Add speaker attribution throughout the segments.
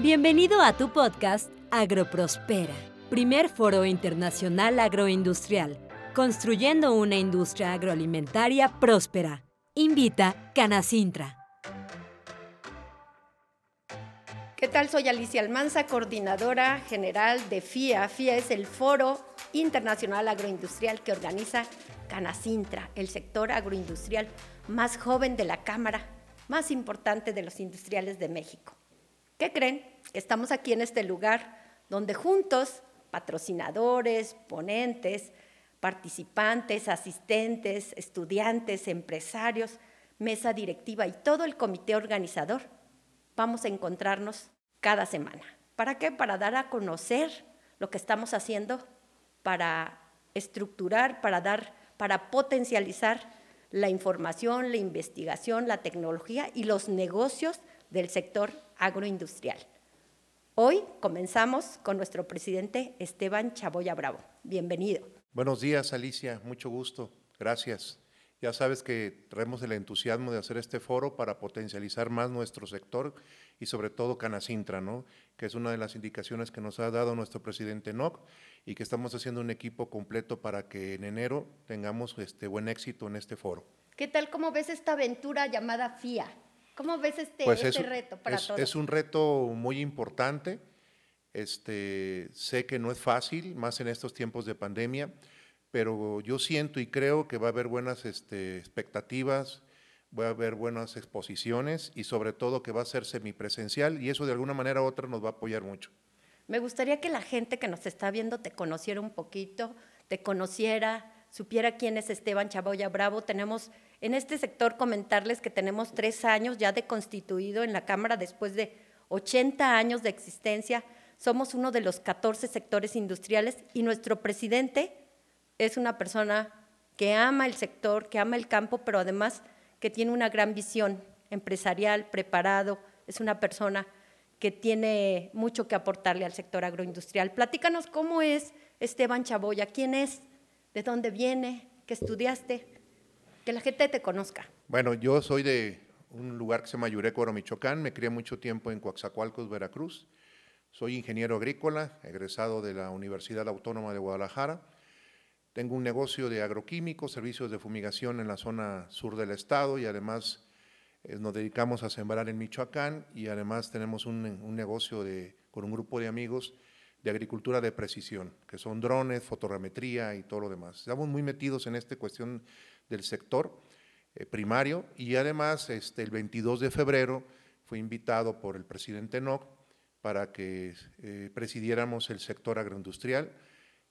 Speaker 1: Bienvenido a tu podcast Agroprospera, primer foro internacional agroindustrial, construyendo una industria agroalimentaria próspera. Invita Canacintra.
Speaker 2: ¿Qué tal? Soy Alicia Almanza, coordinadora general de FIA. FIA es el Foro Internacional Agroindustrial que organiza Canacintra, el sector agroindustrial más joven de la Cámara, más importante de los industriales de México. ¿Qué creen? Que estamos aquí en este lugar donde juntos, patrocinadores, ponentes, participantes, asistentes, estudiantes, empresarios, mesa directiva y todo el comité organizador, vamos a encontrarnos cada semana. ¿Para qué? Para dar a conocer lo que estamos haciendo, para estructurar, para dar, para potencializar la información, la investigación, la tecnología y los negocios del sector agroindustrial. Hoy comenzamos con nuestro presidente Esteban Chaboya Bravo. Bienvenido.
Speaker 3: Buenos días, Alicia. Mucho gusto. Gracias. Ya sabes que traemos el entusiasmo de hacer este foro para potencializar más nuestro sector y sobre todo Canacintra, ¿no? que es una de las indicaciones que nos ha dado nuestro presidente NOC y que estamos haciendo un equipo completo para que en enero tengamos este buen éxito en este foro.
Speaker 2: ¿Qué tal cómo ves esta aventura llamada FIA? ¿Cómo ves este,
Speaker 3: pues
Speaker 2: este reto para
Speaker 3: es,
Speaker 2: todos?
Speaker 3: Es un reto muy importante. Este, sé que no es fácil, más en estos tiempos de pandemia, pero yo siento y creo que va a haber buenas este, expectativas, va a haber buenas exposiciones y sobre todo que va a ser semipresencial y eso de alguna manera u otra nos va a apoyar mucho.
Speaker 2: Me gustaría que la gente que nos está viendo te conociera un poquito, te conociera, supiera quién es Esteban Chaboya Bravo. Tenemos en este sector comentarles que tenemos tres años ya de constituido en la Cámara después de 80 años de existencia. Somos uno de los 14 sectores industriales y nuestro presidente es una persona que ama el sector, que ama el campo, pero además que tiene una gran visión empresarial, preparado, es una persona que tiene mucho que aportarle al sector agroindustrial. Platícanos cómo es Esteban Chaboya, quién es, de dónde viene, qué estudiaste que la gente te conozca.
Speaker 3: Bueno, yo soy de un lugar que se llama Yurecuaro, Michoacán. Me crié mucho tiempo en Coaxacualcos, Veracruz. Soy ingeniero agrícola, egresado de la Universidad Autónoma de Guadalajara. Tengo un negocio de agroquímicos, servicios de fumigación en la zona sur del estado y además eh, nos dedicamos a sembrar en Michoacán y además tenemos un, un negocio de, con un grupo de amigos de agricultura de precisión, que son drones, fotogrametría y todo lo demás. Estamos muy metidos en esta cuestión del sector eh, primario y además este, el 22 de febrero fue invitado por el presidente NOC para que eh, presidiéramos el sector agroindustrial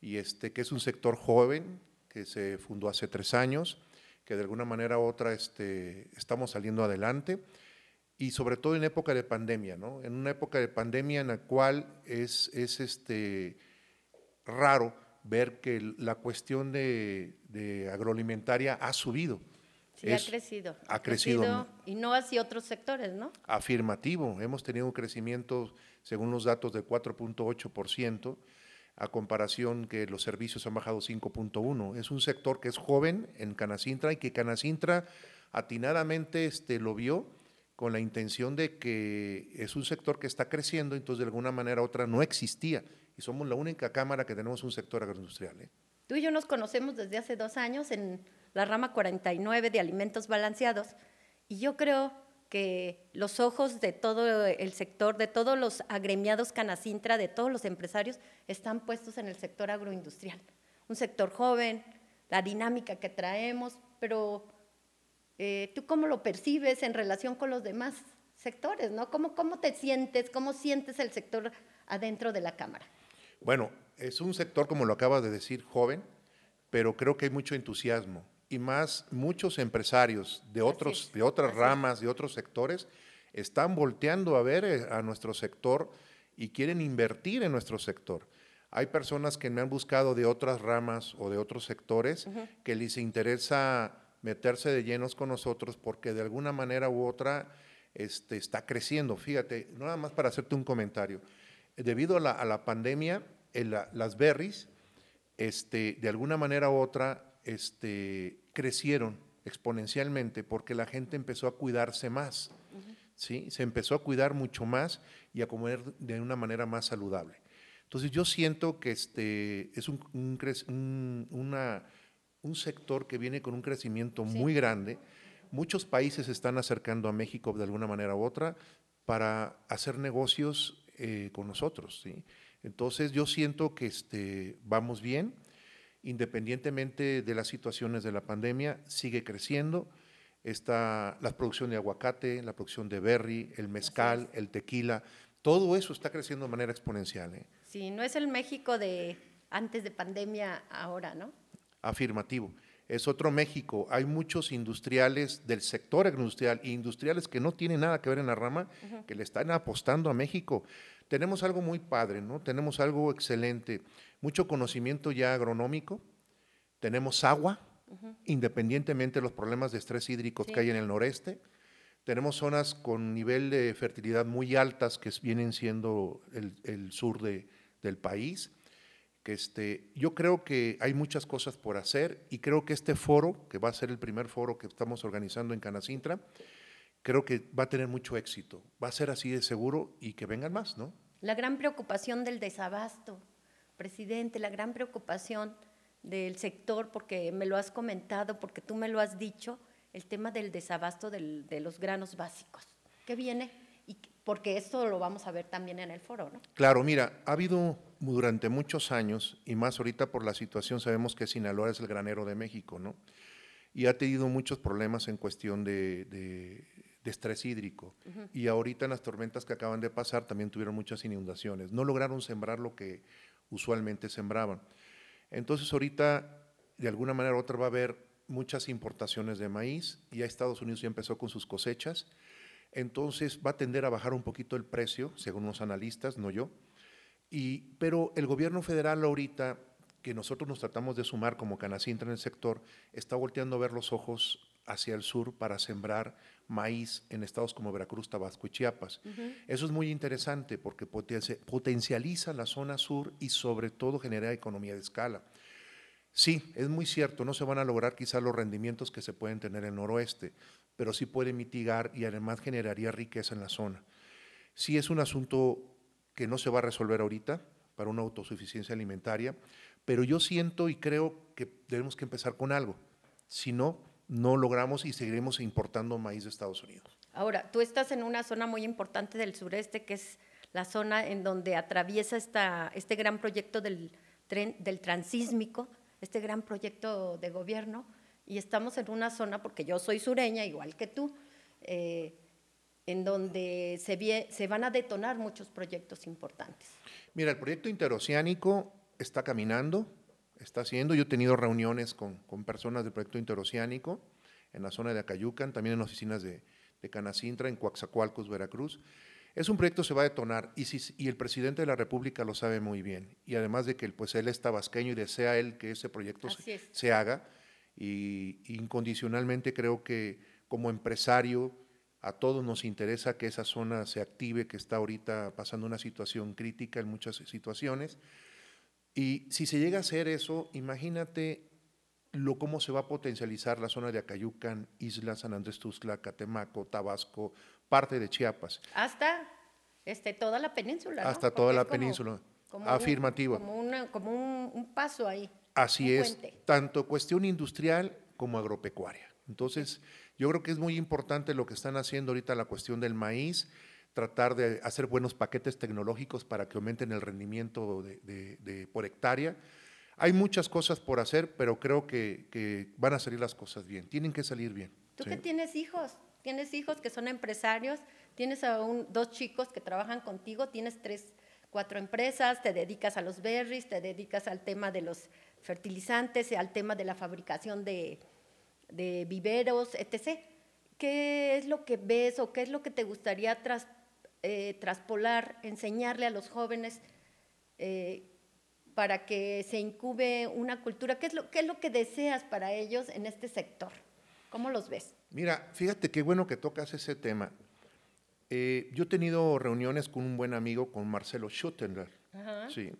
Speaker 3: y este, que es un sector joven que se fundó hace tres años, que de alguna manera u otra este, estamos saliendo adelante y sobre todo en época de pandemia, ¿no? En una época de pandemia en la cual es, es este, raro ver que la cuestión de, agroalimentaria ha subido.
Speaker 2: Sí, ha crecido.
Speaker 3: Ha, crecido,
Speaker 2: Y no hacia otros sectores, ¿no?
Speaker 3: Afirmativo. Hemos tenido un crecimiento, según los datos, de 4.8%, a comparación que los servicios han bajado 5.1%. Es un sector que es joven en Canacintra y que Canacintra atinadamente este, lo vio con la intención de que es un sector que está creciendo, entonces de alguna manera u otra no existía y somos la única cámara que tenemos un sector agroindustrial. ¿eh?
Speaker 2: Tú y yo nos conocemos desde hace dos años en la rama 49 de alimentos balanceados y yo creo que los ojos de todo el sector, de todos los agremiados Canacintra, de todos los empresarios, están puestos en el sector agroindustrial. Un sector joven, la dinámica que traemos, pero eh, ¿tú cómo lo percibes en relación con los demás sectores? ¿no? ¿Cómo, ¿Cómo te sientes? ¿Cómo sientes el sector adentro de la Cámara?
Speaker 3: Bueno, es un sector, como lo acabas de decir, joven, pero creo que hay mucho entusiasmo y más muchos empresarios de, otros, de otras ramas, de otros sectores, están volteando a ver eh, a nuestro sector y quieren invertir en nuestro sector. Hay personas que me han buscado de otras ramas o de otros sectores que les interesa meterse de llenos con nosotros porque de alguna manera u otra este, está creciendo. Fíjate, nada más para hacerte un comentario debido a la, pandemia, las berries, este, de alguna manera u otra, este, crecieron exponencialmente porque la gente empezó a cuidarse más. ¿sí? Se empezó a cuidar mucho más y a comer de una manera más saludable. Entonces yo siento que este es un, un, una, un sector que viene con un crecimiento muy grande. Muchos países se están acercando a México de alguna manera u otra para hacer negocios eh, con nosotros. ¿sí? Entonces yo siento que este, vamos bien, independientemente de las situaciones de la pandemia, sigue creciendo. Está la producción de aguacate, la producción de berry, el mezcal, el tequila, todo eso está creciendo de manera exponencial. ¿eh?
Speaker 2: Sí, no es el México de antes de pandemia ahora, ¿no?
Speaker 3: Afirmativo. Es otro México. Hay muchos industriales del sector agroindustrial e industriales que no tienen nada que ver en la rama, que le están apostando a México. Tenemos algo muy padre, ¿no? Tenemos algo excelente. Mucho conocimiento ya agronómico. Tenemos agua, independientemente de los problemas de estrés hídricos que hay en el noreste tenemos zonas con nivel de fertilidad muy altas que vienen siendo el, sur del país. Que este, yo creo que hay muchas cosas por hacer y creo que este foro, que va a ser el primer foro que estamos organizando en Canacintra, creo que va a tener mucho éxito. Va a ser así de seguro y que vengan más, ¿no?
Speaker 2: La gran preocupación del desabasto, presidente, la gran preocupación del sector, porque me lo has comentado, porque tú me lo has dicho, el tema del desabasto de los granos básicos. ¿Qué viene? Porque esto lo vamos a ver también en el foro, ¿no?
Speaker 3: Claro, mira, ha habido durante muchos años, y más ahorita por la situación, sabemos que Sinaloa es el granero de México, ¿no? Y ha tenido muchos problemas en cuestión de, estrés hídrico. Y ahorita en las tormentas que acaban de pasar también tuvieron muchas inundaciones. No lograron sembrar lo que usualmente sembraban. Entonces ahorita, de alguna manera u otra, va a haber muchas importaciones de maíz, ya Estados Unidos ya empezó con sus cosechas, entonces va a tender a bajar un poquito el precio, según los analistas, no yo, y, pero el gobierno federal ahorita, que nosotros nos tratamos de sumar como Canacintra en el sector, está volteando a ver los ojos hacia el sur para sembrar maíz en estados como Veracruz, Tabasco y Chiapas. Eso es muy interesante porque potencializa la zona sur y sobre todo genera economía de escala. Sí, es muy cierto, no se van a lograr quizás los rendimientos que se pueden tener en el noroeste, pero sí puede mitigar y además generaría riqueza en la zona. Sí es un asunto que no se va a resolver ahorita para una autosuficiencia alimentaria, pero yo siento y creo que debemos que empezar con algo. Si no, no logramos y seguiremos importando maíz de Estados Unidos.
Speaker 2: Ahora, tú estás en una zona muy importante del sureste, que es la zona en donde atraviesa este gran proyecto del tren del transísmico, este gran proyecto de gobierno y estamos en una zona, porque yo soy sureña, igual que tú, eh, en donde se, se van a detonar muchos proyectos importantes.
Speaker 3: Mira, el proyecto interoceánico está caminando, está haciendo, yo he tenido reuniones con, con personas del proyecto interoceánico en la zona de Acayucan, también en oficinas de, de Canacintra, en Coaxacualcos, Veracruz, es un proyecto que se va a detonar y, si, y, el presidente de la República lo sabe muy bien. Y además de que pues, él es tabasqueño y desea él que ese proyecto se, haga. Y, incondicionalmente creo que como empresario a todos nos interesa que esa zona se active, que está ahorita pasando una situación crítica en muchas situaciones. Y si se llega a hacer eso, imagínate lo cómo se va a potencializar la zona de Acayucan, Isla, San Andrés Tuxtla, Catemaco, Tabasco, parte de Chiapas.
Speaker 2: Hasta este, toda la península.
Speaker 3: Hasta toda la península. Afirmativo.
Speaker 2: como, un, paso ahí.
Speaker 3: Así es, tanto cuestión industrial como agropecuaria. Entonces, yo creo que es muy importante lo que están haciendo ahorita la cuestión del maíz, tratar de hacer buenos paquetes tecnológicos para que aumenten el rendimiento de, por hectárea. Hay muchas cosas por hacer, pero creo que, van a salir las cosas bien. Tienen que salir bien.
Speaker 2: ¿Tú que tienes hijos? tienes hijos que son empresarios, tienes a dos chicos que trabajan contigo, tienes tres, cuatro empresas, te dedicas a los berries, te dedicas al tema de los fertilizantes, al tema de la fabricación de, viveros, etc. ¿Qué es lo que ves o qué es lo que te gustaría eh, traspolar, enseñarle a los jóvenes eh, para que se incube una cultura? ¿Qué es, lo, ¿Qué es lo que deseas para ellos en este sector? ¿Cómo los ves?
Speaker 3: Mira, fíjate qué bueno que tocas ese tema. Eh, yo he tenido reuniones con un buen amigo, con Marcelo Schuttenberg. Sí.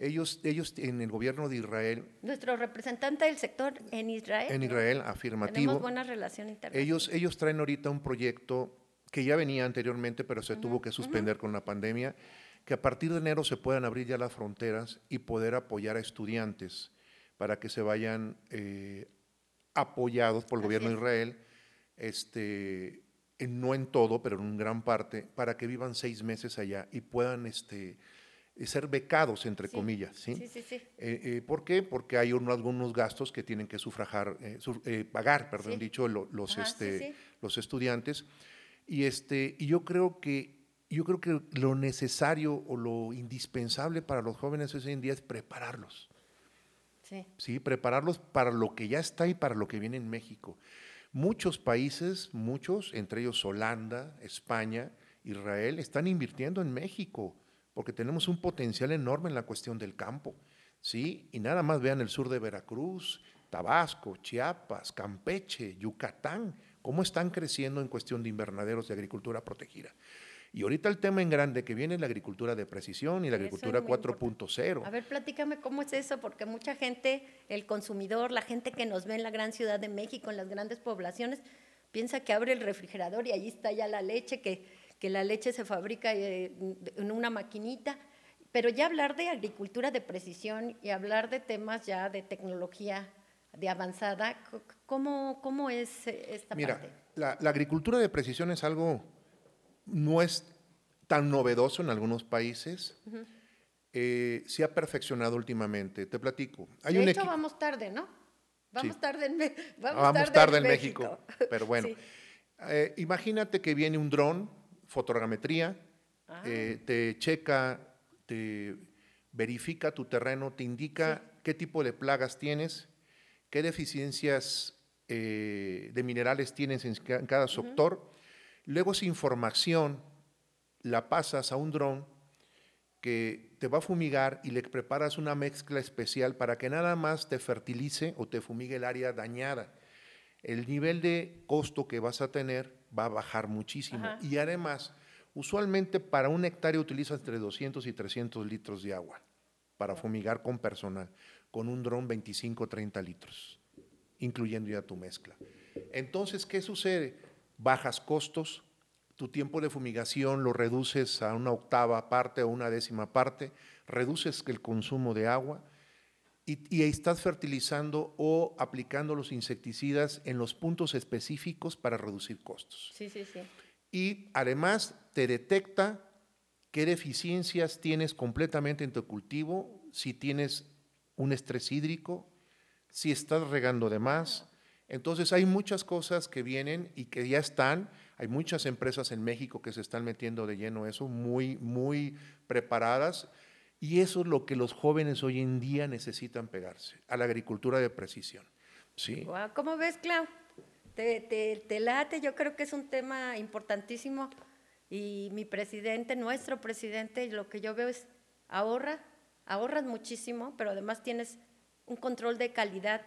Speaker 3: Ellos, ellos en el gobierno de Israel.
Speaker 2: Nuestro representante del sector en Israel.
Speaker 3: En Israel, afirmativo.
Speaker 2: Tenemos buena relación internacional.
Speaker 3: Ellos, ellos traen ahorita un proyecto que ya venía anteriormente, pero se tuvo que suspender con la pandemia, que a partir de enero se puedan abrir ya las fronteras y poder apoyar a estudiantes para que se vayan eh, apoyados por el gobierno de Israel, este, no en todo, pero en gran parte, para que vivan seis meses allá y puedan este, ser becados, entre comillas. ¿sí?
Speaker 2: Sí, sí,
Speaker 3: eh, eh, ¿Por qué? Porque hay algunos gastos que tienen que sufragar, pagar, perdón dicho, los, este, los estudiantes. Y, este, y yo creo que yo creo que lo necesario o lo indispensable para los jóvenes hoy en día es prepararlos. Sí. sí. prepararlos para lo que ya está y para lo que viene en México. Muchos países, muchos, entre ellos Holanda, España, Israel, están invirtiendo en México porque tenemos un potencial enorme en la cuestión del campo. ¿sí? Y nada más vean el sur de Veracruz, Tabasco, Chiapas, Campeche, Yucatán, cómo están creciendo en cuestión de invernaderos de agricultura protegida. Y ahorita el tema en grande que viene es la agricultura de precisión y la agricultura 4.0.
Speaker 2: A ver, platícame cómo es eso, porque mucha gente, el consumidor, la gente que nos ve en la gran ciudad de México, en las grandes poblaciones, piensa que abre el refrigerador y allí está ya la leche, que, que la leche se fabrica eh, en una maquinita. Pero ya hablar de agricultura de precisión y hablar de temas ya de tecnología de avanzada, ¿cómo, cómo es eh, esta
Speaker 3: Mira,
Speaker 2: parte?
Speaker 3: La, la agricultura de precisión es algo no es tan novedoso en algunos países. Eh, se ha perfeccionado últimamente. Te platico.
Speaker 2: Hay de hecho, vamos tarde, ¿no? Vamos tarde en,
Speaker 3: vamos tarde, en México. Pero bueno, eh, imagínate que viene un dron, fotogrametría, ah. eh, te checa, te verifica tu terreno, te indica qué tipo de plagas tienes, qué deficiencias de minerales tienes en cada sector Luego esa información la pasas a un dron que te va a fumigar y le preparas una mezcla especial para que nada más te fertilice o te fumigue el área dañada. El nivel de costo que vas a tener va a bajar muchísimo. Y además, usualmente para un hectárea utilizas entre 200 y 300 litros de agua para fumigar con personal. Con un dron 25 30 litros, incluyendo ya tu mezcla. Entonces, ¿qué sucede? bajas costos, tu tiempo de fumigación lo reduces a una octava parte o una décima parte, reduces el consumo de agua y, estás fertilizando o aplicando los insecticidas en los puntos específicos para reducir costos.
Speaker 2: Sí, sí, sí.
Speaker 3: Y además te detecta qué deficiencias tienes completamente en tu cultivo, si tienes un estrés hídrico, si estás regando de más, entonces hay muchas cosas que vienen y que ya están. Hay muchas empresas en México que se están metiendo de lleno eso, muy, muy preparadas. Y eso es lo que los jóvenes hoy en día necesitan pegarse, a la agricultura de precisión. ¿Sí?
Speaker 2: ¿Cómo ves, Clau? Te, te, late, yo creo que es un tema importantísimo y mi presidente, nuestro presidente, lo que yo veo es ahorra, ahorras muchísimo, pero además tienes un control de calidad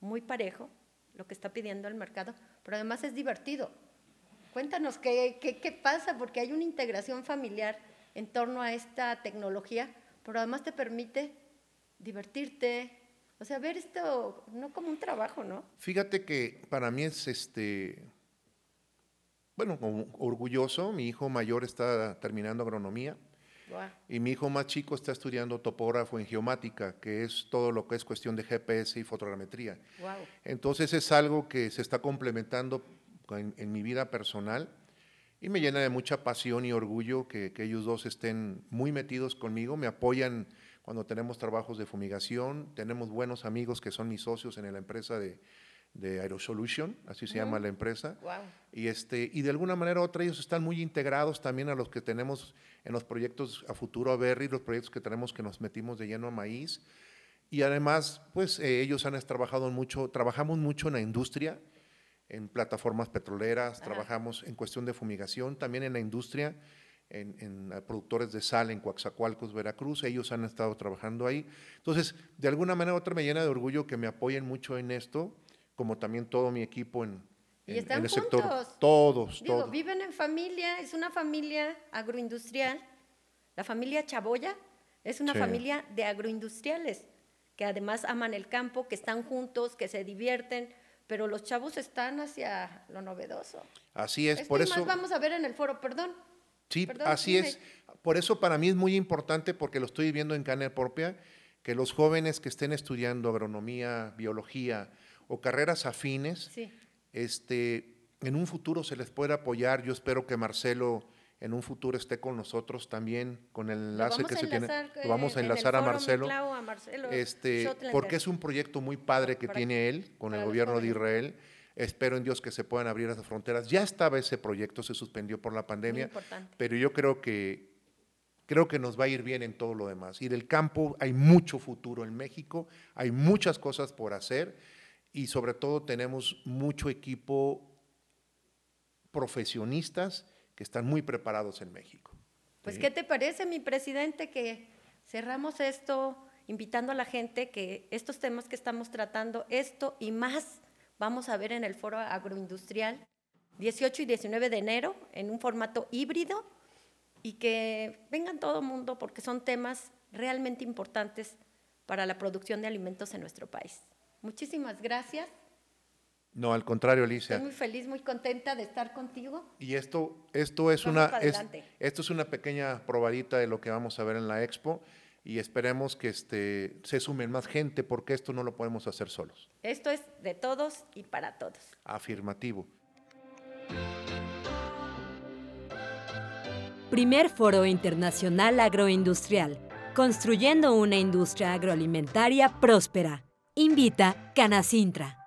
Speaker 2: muy parejo lo que está pidiendo el mercado, pero además es divertido. Cuéntanos qué, qué, pasa, porque hay una integración familiar en torno a esta tecnología, pero además te permite divertirte, o sea, ver esto no como un trabajo, ¿no?
Speaker 3: Fíjate que para mí es este, bueno, orgulloso. Mi hijo mayor está terminando agronomía y mi hijo más chico está estudiando topógrafo en geomática, que es todo lo que es cuestión de GPS y fotogrametría. Entonces es algo que se está complementando en, mi vida personal y me llena de mucha pasión y orgullo que, ellos dos estén muy metidos conmigo, me apoyan cuando tenemos trabajos de fumigación, tenemos buenos amigos que son mis socios en la empresa de, de Aerosolution, así se llama la empresa. Y, este, y de alguna manera u otra ellos están muy integrados también a los que tenemos en los proyectos a futuro a Berry, los proyectos que tenemos que nos metimos de lleno a maíz. Y además, pues eh, ellos han trabajado mucho, trabajamos mucho en la industria, en plataformas petroleras, trabajamos en cuestión de fumigación, también en la industria, en, en, productores de sal en Coaxacualcos, Veracruz, ellos han estado trabajando ahí. Entonces, de alguna manera u otra me llena de orgullo que me apoyen mucho en esto como también todo mi equipo en,
Speaker 2: el
Speaker 3: sector. Todos, todos.
Speaker 2: Viven en familia, es una familia agroindustrial. La familia Chaboya es una familia de agroindustriales que además aman el campo, que están juntos, que se divierten, pero los chavos están hacia lo novedoso.
Speaker 3: Así es,
Speaker 2: Esto
Speaker 3: por eso.
Speaker 2: más vamos a ver en el foro, perdón.
Speaker 3: Sí,
Speaker 2: Perdón,
Speaker 3: así
Speaker 2: dime.
Speaker 3: es. Por eso para mí es muy importante, porque lo estoy viendo en carne propia, que los jóvenes que estén estudiando agronomía, biología o carreras afines,
Speaker 2: Sí.
Speaker 3: este, en un futuro se les pueda apoyar. Yo espero que Marcelo en un futuro esté con nosotros también, con el enlace que se tiene. Lo vamos
Speaker 2: eh,
Speaker 3: a
Speaker 2: el
Speaker 3: enlazar a Marcelo.
Speaker 2: Clau, a Marcelo
Speaker 3: Este,
Speaker 2: Schottlander.
Speaker 3: porque es un proyecto muy padre que
Speaker 2: Para-
Speaker 3: tiene él con el gobierno de. Israel. Espero en Dios que se puedan abrir esas fronteras. Ya estaba ese proyecto, se suspendió por la pandemia, pero yo creo que creo que nos va a ir bien en todo lo demás. Y del campo hay mucho futuro en México, hay muchas cosas por hacer y sobre todo tenemos mucho equipo profesionistas que están muy preparados en México.
Speaker 2: Pues. ¿qué te parece, mi presidente, que cerramos esto invitando a la gente que estos temas que estamos tratando, esto y más, vamos a ver en el foro agroindustrial 18 y 19 de enero en un formato híbrido y que vengan todo el mundo porque son temas realmente importantes para la producción de alimentos en nuestro país. Muchísimas gracias.
Speaker 3: No, al contrario, Alicia.
Speaker 2: Estoy muy feliz, muy contenta de estar contigo.
Speaker 3: Y esto, esto es
Speaker 2: Vamos
Speaker 3: una, es- esto es una pequeña probadita de lo que vamos a ver en la expo y esperemos que este, se sumen más gente porque esto no lo podemos hacer solos.
Speaker 2: Esto es de todos y para todos.
Speaker 3: Afirmativo.
Speaker 1: Primer Foro Internacional Agroindustrial. Construyendo una industria agroalimentaria próspera. Invita Canacintra.